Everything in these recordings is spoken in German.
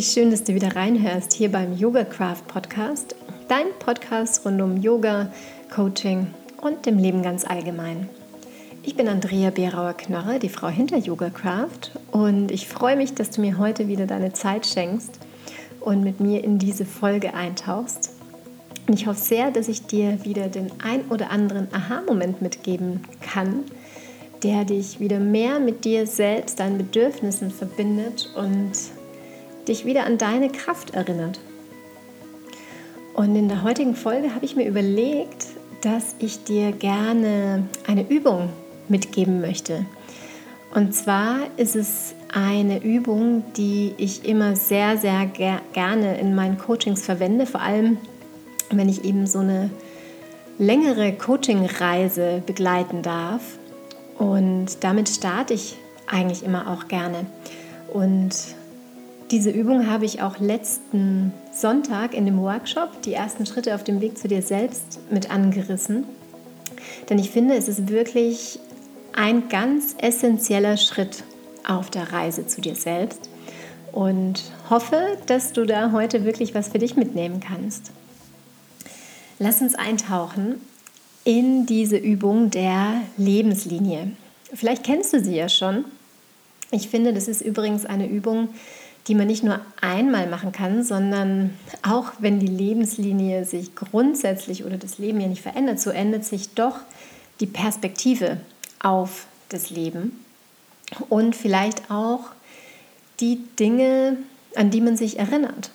Schön, dass du wieder reinhörst hier beim Yoga Craft Podcast, dein Podcast rund um Yoga, Coaching und dem Leben ganz allgemein. Ich bin Andrea Berauer-Knarre, die Frau hinter Yoga Craft und ich freue mich, dass du mir heute wieder deine Zeit schenkst und mit mir in diese Folge eintauchst. Und ich hoffe sehr, dass ich dir wieder den ein oder anderen Aha-Moment mitgeben kann, der dich wieder mehr mit dir selbst, deinen Bedürfnissen verbindet und dich wieder an deine Kraft erinnert. Und in der heutigen Folge habe ich mir überlegt, dass ich dir gerne eine Übung mitgeben möchte. Und zwar ist es eine Übung, die ich immer sehr, sehr ger gerne in meinen Coachings verwende, vor allem wenn ich eben so eine längere Coaching-Reise begleiten darf. Und damit starte ich eigentlich immer auch gerne. Und diese Übung habe ich auch letzten Sonntag in dem Workshop, die ersten Schritte auf dem Weg zu dir selbst, mit angerissen. Denn ich finde, es ist wirklich ein ganz essentieller Schritt auf der Reise zu dir selbst und hoffe, dass du da heute wirklich was für dich mitnehmen kannst. Lass uns eintauchen in diese Übung der Lebenslinie. Vielleicht kennst du sie ja schon. Ich finde, das ist übrigens eine Übung, die man nicht nur einmal machen kann, sondern auch wenn die Lebenslinie sich grundsätzlich oder das Leben ja nicht verändert, so ändert sich doch die Perspektive auf das Leben und vielleicht auch die Dinge, an die man sich erinnert.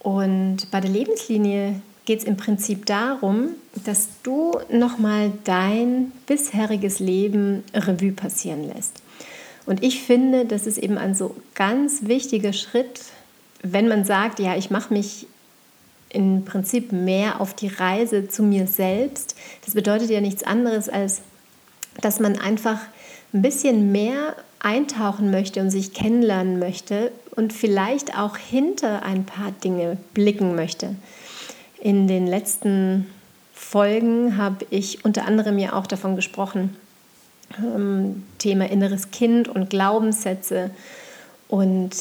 Und bei der Lebenslinie geht es im Prinzip darum, dass du nochmal dein bisheriges Leben Revue passieren lässt. Und ich finde, das ist eben ein so ganz wichtiger Schritt, wenn man sagt, ja, ich mache mich im Prinzip mehr auf die Reise zu mir selbst. Das bedeutet ja nichts anderes, als dass man einfach ein bisschen mehr eintauchen möchte und sich kennenlernen möchte und vielleicht auch hinter ein paar Dinge blicken möchte. In den letzten Folgen habe ich unter anderem ja auch davon gesprochen, ähm, Thema inneres Kind und Glaubenssätze. Und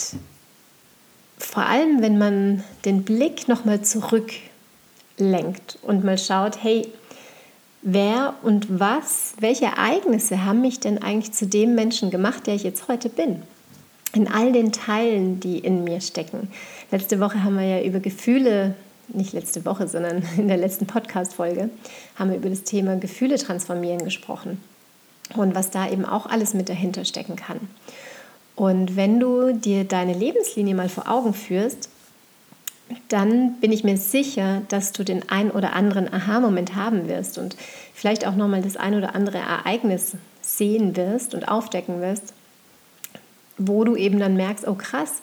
vor allem, wenn man den Blick nochmal zurücklenkt und mal schaut, hey, wer und was, welche Ereignisse haben mich denn eigentlich zu dem Menschen gemacht, der ich jetzt heute bin? In all den Teilen, die in mir stecken. Letzte Woche haben wir ja über Gefühle, nicht letzte Woche, sondern in der letzten Podcast-Folge, haben wir über das Thema Gefühle transformieren gesprochen und was da eben auch alles mit dahinter stecken kann. Und wenn du dir deine Lebenslinie mal vor Augen führst, dann bin ich mir sicher, dass du den ein oder anderen Aha-Moment haben wirst und vielleicht auch nochmal das ein oder andere Ereignis sehen wirst und aufdecken wirst, wo du eben dann merkst, oh krass,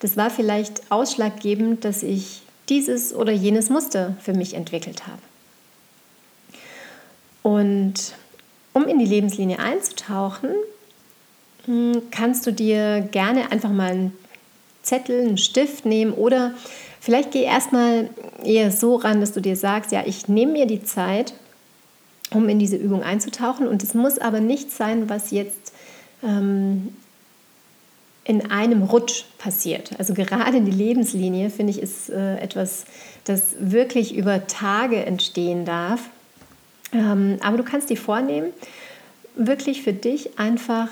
das war vielleicht ausschlaggebend, dass ich dieses oder jenes Muster für mich entwickelt habe. Und um in die Lebenslinie einzutauchen, hm, kannst du dir gerne einfach mal einen Zettel, einen Stift nehmen oder vielleicht geh erstmal eher so ran, dass du dir sagst, ja, ich nehme mir die Zeit, um in diese Übung einzutauchen und es muss aber nicht sein, was jetzt ähm, in einem Rutsch passiert. Also gerade die Lebenslinie, finde ich, ist äh, etwas, das wirklich über Tage entstehen darf ähm, aber du kannst dir vornehmen, wirklich für dich einfach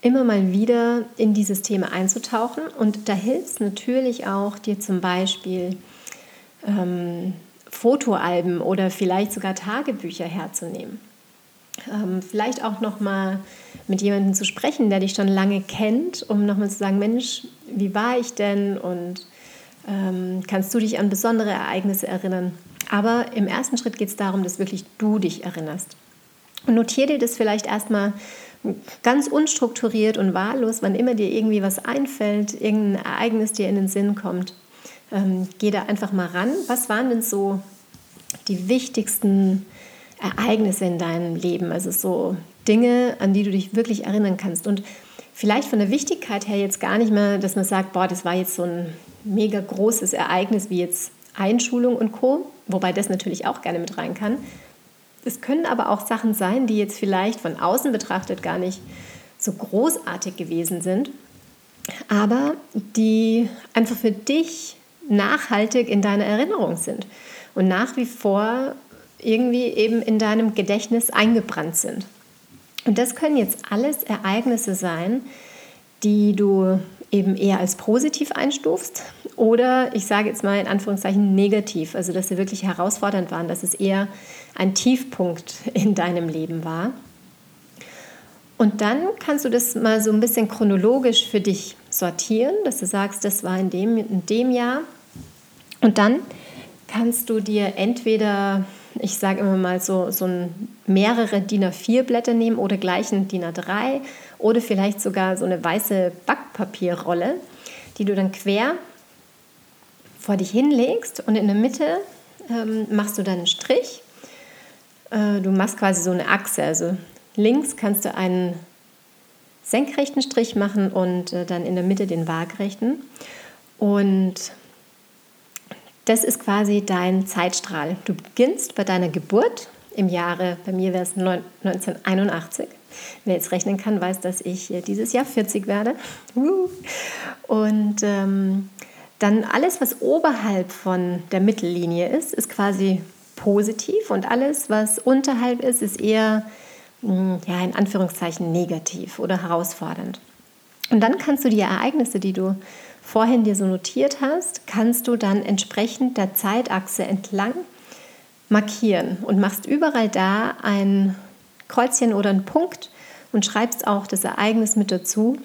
immer mal wieder in dieses Thema einzutauchen. Und da hilft es natürlich auch, dir zum Beispiel ähm, Fotoalben oder vielleicht sogar Tagebücher herzunehmen. Ähm, vielleicht auch noch mal mit jemandem zu sprechen, der dich schon lange kennt, um noch mal zu sagen, Mensch, wie war ich denn und ähm, kannst du dich an besondere Ereignisse erinnern? Aber im ersten Schritt geht es darum, dass wirklich du dich erinnerst. Und notiere dir das vielleicht erstmal ganz unstrukturiert und wahllos, wann immer dir irgendwie was einfällt, irgendein Ereignis dir in den Sinn kommt. Ähm, geh da einfach mal ran. Was waren denn so die wichtigsten Ereignisse in deinem Leben? Also so Dinge, an die du dich wirklich erinnern kannst. Und vielleicht von der Wichtigkeit her jetzt gar nicht mehr, dass man sagt, boah, das war jetzt so ein mega großes Ereignis wie jetzt Einschulung und Co., wobei das natürlich auch gerne mit rein kann. Es können aber auch Sachen sein, die jetzt vielleicht von außen betrachtet gar nicht so großartig gewesen sind, aber die einfach für dich nachhaltig in deiner Erinnerung sind und nach wie vor irgendwie eben in deinem Gedächtnis eingebrannt sind. Und das können jetzt alles Ereignisse sein, die du eben eher als positiv einstufst oder ich sage jetzt mal in Anführungszeichen negativ, also dass sie wirklich herausfordernd waren, dass es eher ein Tiefpunkt in deinem Leben war. Und dann kannst du das mal so ein bisschen chronologisch für dich sortieren, dass du sagst, das war in dem, in dem Jahr. Und dann kannst du dir entweder, ich sage immer mal so, so ein, mehrere DIN A4-Blätter nehmen oder gleich ein DIN A3 oder vielleicht sogar so eine weiße Backpapierrolle, die du dann quer vor dich hinlegst und in der Mitte ähm, machst du dann einen Strich. Äh, du machst quasi so eine Achse. Also links kannst du einen senkrechten Strich machen und äh, dann in der Mitte den waagrechten. Und das ist quasi dein Zeitstrahl. Du beginnst bei deiner Geburt im Jahre, bei mir wäre es 1981. Wer jetzt rechnen kann, weiß, dass ich dieses Jahr 40 werde. Und ähm, dann alles, was oberhalb von der Mittellinie ist, ist quasi positiv und alles, was unterhalb ist, ist eher hm, ja, in Anführungszeichen negativ oder herausfordernd. Und dann kannst du die Ereignisse, die du vorhin dir so notiert hast, kannst du dann entsprechend der Zeitachse entlang markieren und machst überall da ein Kreuzchen oder einen Punkt und schreibst auch das Ereignis mit dazu,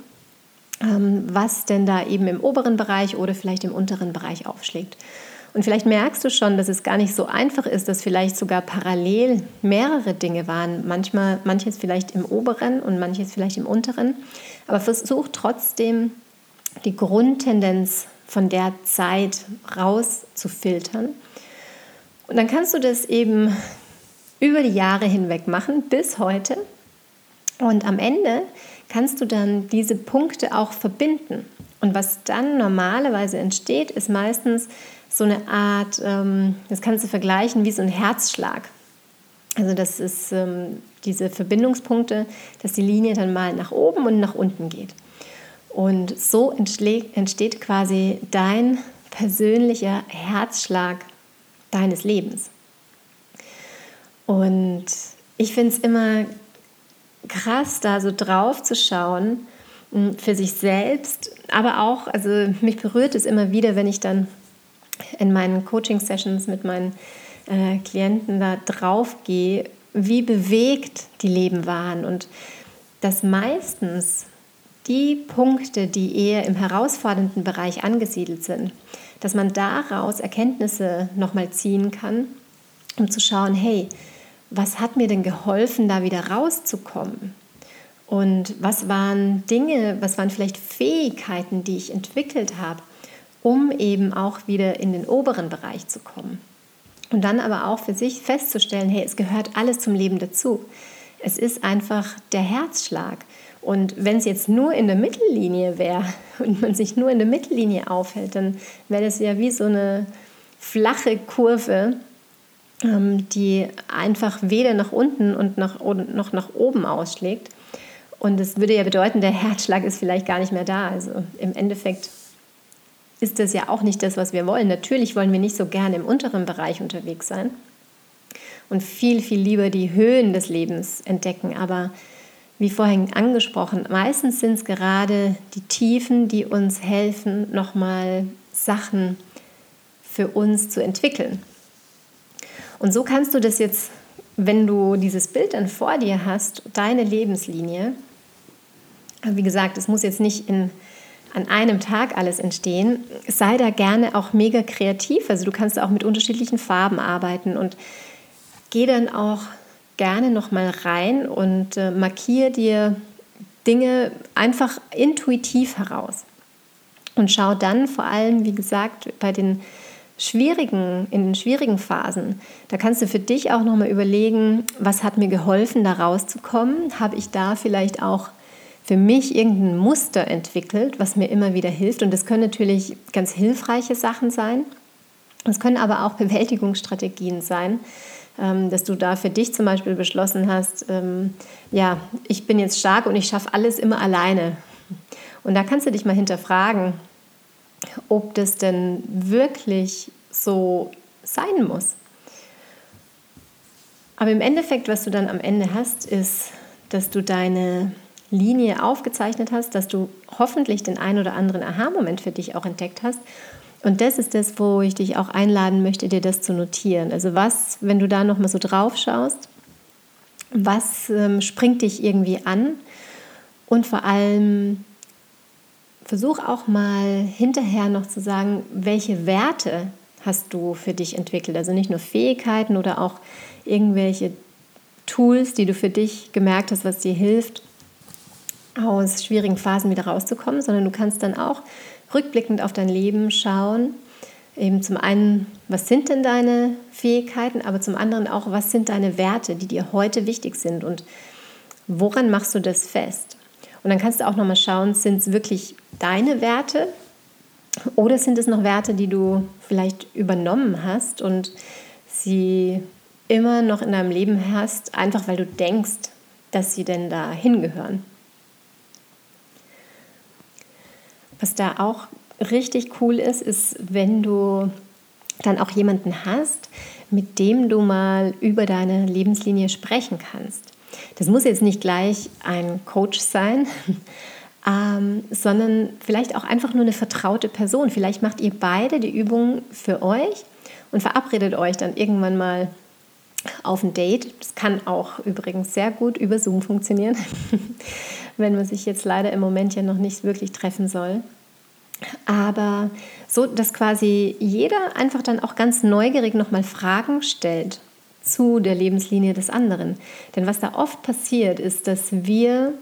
was denn da eben im oberen Bereich oder vielleicht im unteren Bereich aufschlägt. Und vielleicht merkst du schon, dass es gar nicht so einfach ist, dass vielleicht sogar parallel mehrere Dinge waren. Manchmal, manches vielleicht im oberen und manches vielleicht im unteren. Aber versuch trotzdem die Grundtendenz von der Zeit rauszufiltern. Und dann kannst du das eben über die Jahre hinweg machen, bis heute. Und am Ende kannst du dann diese Punkte auch verbinden. Und was dann normalerweise entsteht, ist meistens so eine Art, ähm, das kannst du vergleichen wie so ein Herzschlag. Also das ist ähm, diese Verbindungspunkte, dass die Linie dann mal nach oben und nach unten geht. Und so entsteht quasi dein persönlicher Herzschlag deines Lebens. Und ich finde es immer krass, da so drauf zu schauen, hm, für sich selbst, aber auch, also mich berührt es immer wieder, wenn ich dann in meinen Coaching-Sessions mit meinen äh, Klienten da drauf gehe, wie bewegt die Leben waren. Und dass meistens die Punkte, die eher im herausfordernden Bereich angesiedelt sind, dass man daraus Erkenntnisse nochmal ziehen kann, um zu schauen, hey, was hat mir denn geholfen, da wieder rauszukommen? Und was waren Dinge, was waren vielleicht Fähigkeiten, die ich entwickelt habe, um eben auch wieder in den oberen Bereich zu kommen? Und dann aber auch für sich festzustellen, hey, es gehört alles zum Leben dazu. Es ist einfach der Herzschlag. Und wenn es jetzt nur in der Mittellinie wäre und man sich nur in der Mittellinie aufhält, dann wäre das ja wie so eine flache Kurve, die einfach weder nach unten und nach, noch nach oben ausschlägt. Und das würde ja bedeuten, der Herzschlag ist vielleicht gar nicht mehr da. Also im Endeffekt ist das ja auch nicht das, was wir wollen. Natürlich wollen wir nicht so gerne im unteren Bereich unterwegs sein und viel, viel lieber die Höhen des Lebens entdecken. Aber wie vorhin angesprochen, meistens sind es gerade die Tiefen, die uns helfen, nochmal Sachen für uns zu entwickeln. Und so kannst du das jetzt, wenn du dieses Bild dann vor dir hast, deine Lebenslinie, wie gesagt, es muss jetzt nicht in, an einem Tag alles entstehen, sei da gerne auch mega kreativ. Also du kannst auch mit unterschiedlichen Farben arbeiten und geh dann auch gerne noch mal rein und äh, markiere dir Dinge einfach intuitiv heraus. Und schau dann vor allem, wie gesagt, bei den schwierigen, in den schwierigen Phasen, da kannst du für dich auch noch mal überlegen, was hat mir geholfen, da rauszukommen? Habe ich da vielleicht auch für mich irgendein Muster entwickelt, was mir immer wieder hilft? Und das können natürlich ganz hilfreiche Sachen sein. Es können aber auch Bewältigungsstrategien sein, ähm, dass du da für dich zum Beispiel beschlossen hast, ähm, ja, ich bin jetzt stark und ich schaffe alles immer alleine. Und da kannst du dich mal hinterfragen, ob das denn wirklich so sein muss. Aber im Endeffekt, was du dann am Ende hast, ist, dass du deine Linie aufgezeichnet hast, dass du hoffentlich den einen oder anderen Aha-Moment für dich auch entdeckt hast. Und das ist das, wo ich dich auch einladen möchte, dir das zu notieren. Also was, wenn du da nochmal so drauf schaust, was ähm, springt dich irgendwie an? Und vor allem versuch auch mal hinterher noch zu sagen, welche Werte hast du für dich entwickelt. Also nicht nur Fähigkeiten oder auch irgendwelche Tools, die du für dich gemerkt hast, was dir hilft, aus schwierigen Phasen wieder rauszukommen, sondern du kannst dann auch rückblickend auf dein Leben schauen. Eben zum einen, was sind denn deine Fähigkeiten, aber zum anderen auch, was sind deine Werte, die dir heute wichtig sind und woran machst du das fest? Und dann kannst du auch nochmal schauen, sind es wirklich deine Werte oder sind es noch Werte, die du vielleicht übernommen hast und sie immer noch in deinem Leben hast, einfach weil du denkst, dass sie denn da hingehören. Was da auch richtig cool ist, ist, wenn du dann auch jemanden hast, mit dem du mal über deine Lebenslinie sprechen kannst. Das muss jetzt nicht gleich ein Coach sein, ähm, sondern vielleicht auch einfach nur eine vertraute Person. Vielleicht macht ihr beide die Übung für euch und verabredet euch dann irgendwann mal auf ein Date. Das kann auch übrigens sehr gut über Zoom funktionieren, wenn man sich jetzt leider im Moment ja noch nicht wirklich treffen soll. Aber so, dass quasi jeder einfach dann auch ganz neugierig nochmal Fragen stellt zu der Lebenslinie des anderen. Denn was da oft passiert, ist, dass wir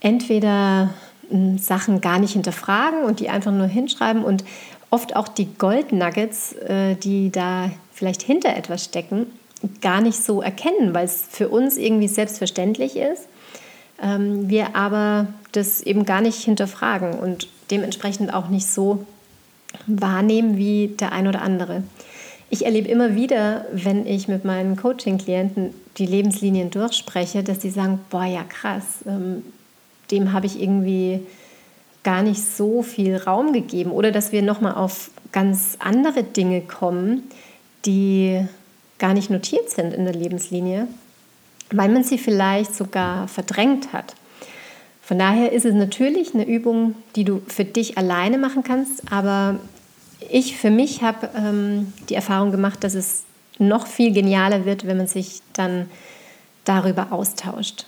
entweder hm, Sachen gar nicht hinterfragen und die einfach nur hinschreiben und oft auch die Goldnuggets, äh, die da vielleicht hinter etwas stecken, gar nicht so erkennen, weil es für uns irgendwie selbstverständlich ist. Ähm, wir aber das eben gar nicht hinterfragen und dementsprechend auch nicht so wahrnehmen wie der ein oder andere. Ich erlebe immer wieder, wenn ich mit meinen Coaching-Klienten die Lebenslinien durchspreche, dass sie sagen, boah ja krass, ähm, dem habe ich irgendwie gar nicht so viel Raum gegeben oder dass wir nochmal auf ganz andere Dinge kommen, die gar nicht notiert sind in der Lebenslinie, weil man sie vielleicht sogar verdrängt hat. Von daher ist es natürlich eine Übung, die du für dich alleine machen kannst, aber ich für mich habe ähm, die Erfahrung gemacht, dass es noch viel genialer wird, wenn man sich dann darüber austauscht.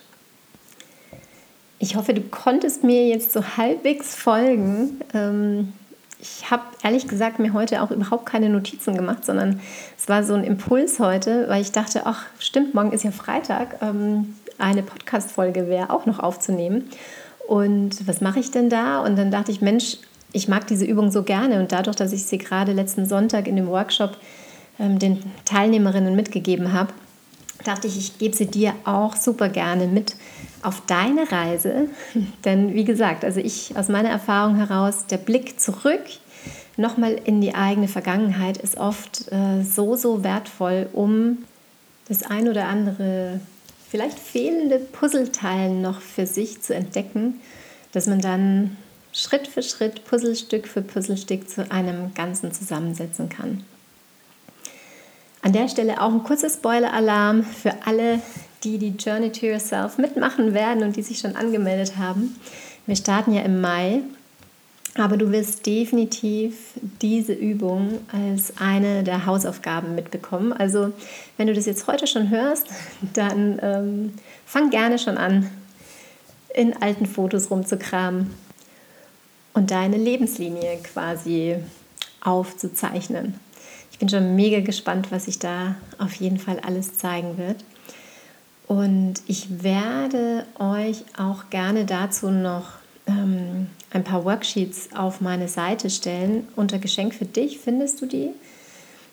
Ich hoffe, du konntest mir jetzt so halbwegs folgen. Ähm, ich habe ehrlich gesagt mir heute auch überhaupt keine Notizen gemacht, sondern es war so ein Impuls heute, weil ich dachte, ach stimmt, morgen ist ja Freitag, ähm, eine Podcast-Folge wäre auch noch aufzunehmen. Und was mache ich denn da? Und dann dachte ich, Mensch, ich mag diese Übung so gerne und dadurch, dass ich sie gerade letzten Sonntag in dem Workshop ähm, den Teilnehmerinnen mitgegeben habe, dachte ich, ich gebe sie dir auch super gerne mit auf deine Reise. Denn wie gesagt, also ich aus meiner Erfahrung heraus, der Blick zurück, nochmal in die eigene Vergangenheit ist oft äh, so, so wertvoll, um das ein oder andere vielleicht fehlende Puzzleteil noch für sich zu entdecken, dass man dann Schritt für Schritt, Puzzlestück für Puzzlestück zu einem Ganzen zusammensetzen kann. An der Stelle auch ein kurzer Spoiler-Alarm für alle, die die Journey to Yourself mitmachen werden und die sich schon angemeldet haben. Wir starten ja im Mai, aber du wirst definitiv diese Übung als eine der Hausaufgaben mitbekommen. Also wenn du das jetzt heute schon hörst, dann ähm, fang gerne schon an, in alten Fotos rumzukramen und deine Lebenslinie quasi aufzuzeichnen. Ich bin schon mega gespannt, was sich da auf jeden Fall alles zeigen wird. Und ich werde euch auch gerne dazu noch ähm, ein paar Worksheets auf meine Seite stellen. Unter Geschenk für dich findest du die.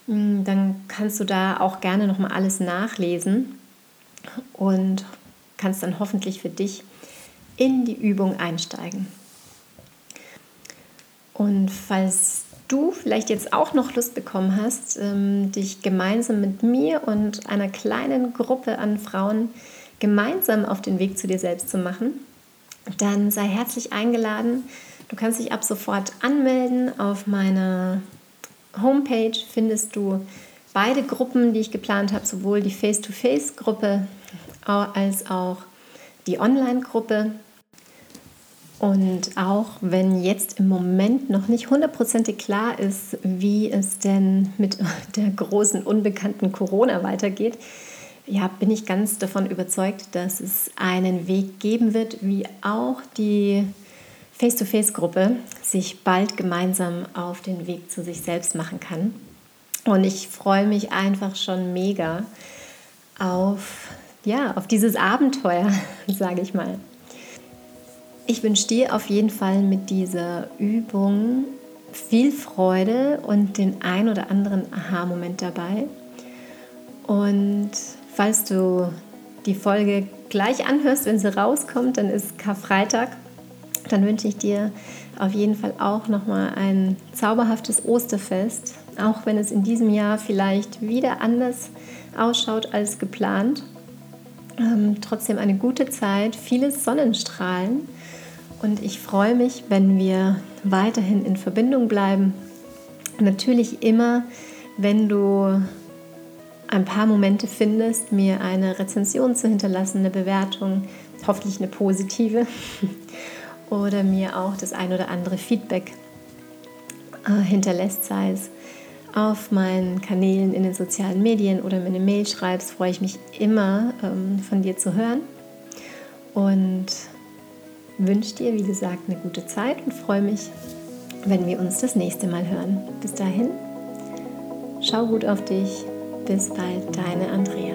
Mm, dann kannst du da auch gerne noch mal alles nachlesen und kannst dann hoffentlich für dich in die Übung einsteigen. Und falls du vielleicht jetzt auch noch Lust bekommen hast, ähm, dich gemeinsam mit mir und einer kleinen Gruppe an Frauen gemeinsam auf den Weg zu dir selbst zu machen, dann sei herzlich eingeladen. Du kannst dich ab sofort anmelden. Auf meiner Homepage findest du beide Gruppen, die ich geplant habe, sowohl die Face-to-Face-Gruppe als auch die Online-Gruppe. Und auch wenn jetzt im Moment noch nicht hundertprozentig klar ist, wie es denn mit der großen unbekannten Corona weitergeht, ja, bin ich ganz davon überzeugt, dass es einen Weg geben wird, wie auch die Face-to-Face-Gruppe sich bald gemeinsam auf den Weg zu sich selbst machen kann. Und ich freue mich einfach schon mega auf, ja, auf dieses Abenteuer, sage ich mal. Ich wünsche dir auf jeden Fall mit dieser Übung viel Freude und den ein oder anderen Aha-Moment dabei. Und falls du die Folge gleich anhörst, wenn sie rauskommt, dann ist Karfreitag. Dann wünsche ich dir auf jeden Fall auch nochmal ein zauberhaftes Osterfest, auch wenn es in diesem Jahr vielleicht wieder anders ausschaut als geplant. Ähm, trotzdem eine gute Zeit, viele Sonnenstrahlen und ich freue mich, wenn wir weiterhin in Verbindung bleiben. Natürlich immer, wenn du ein paar Momente findest, mir eine Rezension zu hinterlassen, eine Bewertung, hoffentlich eine positive, oder mir auch das ein oder andere Feedback äh, hinterlässt, sei es auf meinen Kanälen in den sozialen Medien oder mir eine Mail schreibst, freue ich mich immer ähm, von dir zu hören. Und wünsche dir, wie gesagt, eine gute Zeit und freue mich, wenn wir uns das nächste Mal hören. Bis dahin, schau gut auf dich. Bis bald, deine Andrea.